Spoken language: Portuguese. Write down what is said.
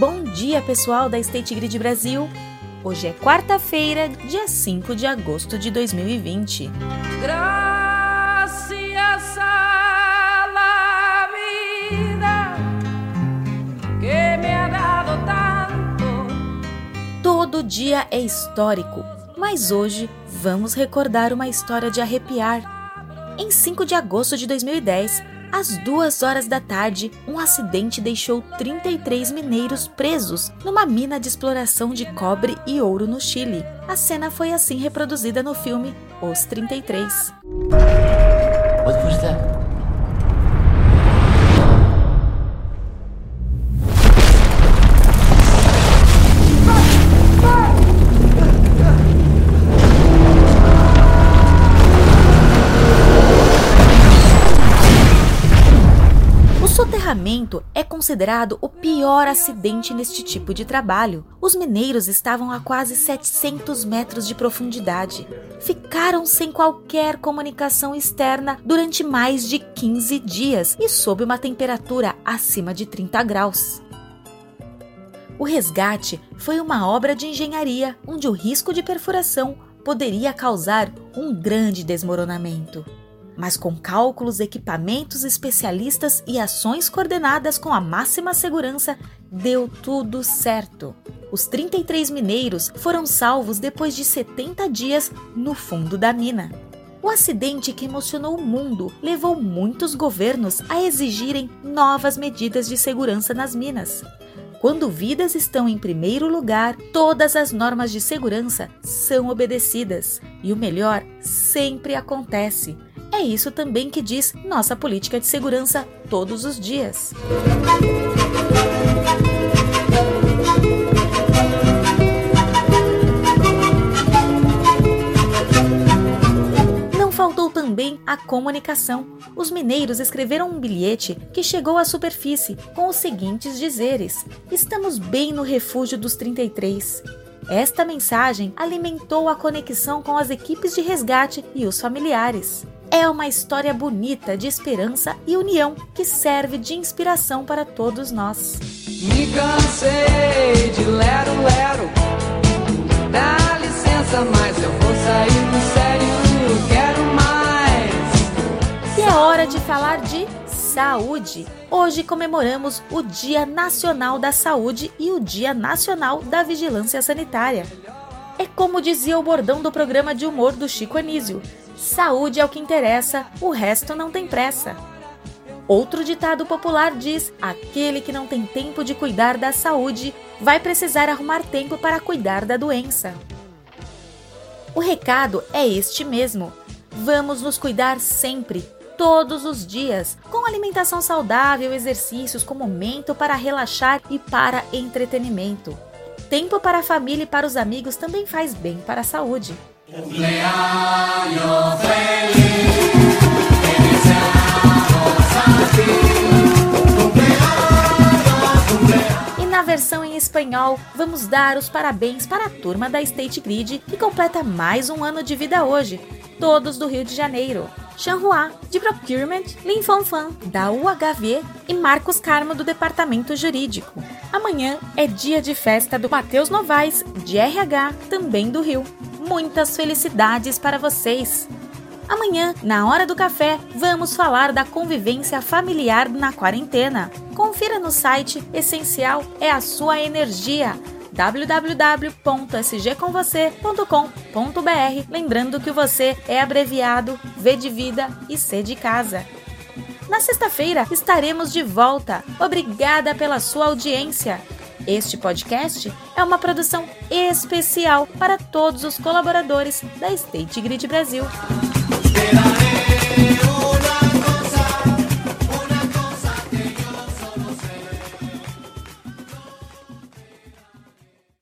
Bom dia, pessoal da State Grid Brasil. Hoje é quarta-feira, dia 5 de agosto de 2020. Gracias a la vida que me ha dado tanto. Todo dia é histórico, mas hoje vamos recordar uma história de arrepiar. Em 5 de agosto de 2010, às duas horas da tarde, um acidente deixou 33 mineiros presos numa mina de exploração de cobre e ouro no Chile. A cena foi assim reproduzida no filme Os 33. What was that? Soterramento é considerado o pior acidente neste tipo de trabalho. Os mineiros estavam a quase 700 metros de profundidade. Ficaram sem qualquer comunicação externa durante mais de 15 dias e sob uma temperatura acima de 30 graus. O resgate foi uma obra de engenharia onde o risco de perfuração poderia causar um grande desmoronamento mas com cálculos, equipamentos especialistas e ações coordenadas com a máxima segurança, deu tudo certo. Os 33 mineiros foram salvos depois de 70 dias no fundo da mina. O acidente que emocionou o mundo levou muitos governos a exigirem novas medidas de segurança nas minas. Quando vidas estão em primeiro lugar, todas as normas de segurança são obedecidas e o melhor sempre acontece. É isso também que diz nossa política de segurança todos os dias. Não faltou também a comunicação. Os mineiros escreveram um bilhete que chegou à superfície com os seguintes dizeres: Estamos bem no refúgio dos 33. Esta mensagem alimentou a conexão com as equipes de resgate e os familiares. É uma história bonita de esperança e união que serve de inspiração para todos nós. Me cansei de lero lero. Dá licença, mas eu vou sair do sério, quero mais. E é hora de falar de saúde. Hoje comemoramos o Dia Nacional da Saúde e o Dia Nacional da Vigilância Sanitária. Como dizia o bordão do programa de humor do Chico Anísio: Saúde é o que interessa, o resto não tem pressa. Outro ditado popular diz: aquele que não tem tempo de cuidar da saúde vai precisar arrumar tempo para cuidar da doença. O recado é este mesmo. Vamos nos cuidar sempre, todos os dias, com alimentação saudável, exercícios com momento para relaxar e para entretenimento. Tempo para a família e para os amigos também faz bem para a saúde. E na versão em espanhol, vamos dar os parabéns para a turma da State Grid que completa mais um ano de vida hoje, todos do Rio de Janeiro. Chanhua, de Procurement, Lin Fanfan, da UHV e Marcos Carmo, do Departamento Jurídico. Amanhã é dia de festa do Matheus Novaes, de RH, também do Rio muitas felicidades para vocês! Amanhã, na hora do café, vamos falar da convivência familiar na quarentena. Confira no site Essencial é a sua energia www.sgcomvocê.com.br, lembrando que você é abreviado V de vida e C de casa. Na sexta-feira estaremos de volta. Obrigada pela sua audiência. Este podcast é uma produção especial para todos os colaboradores da State Grid Brasil.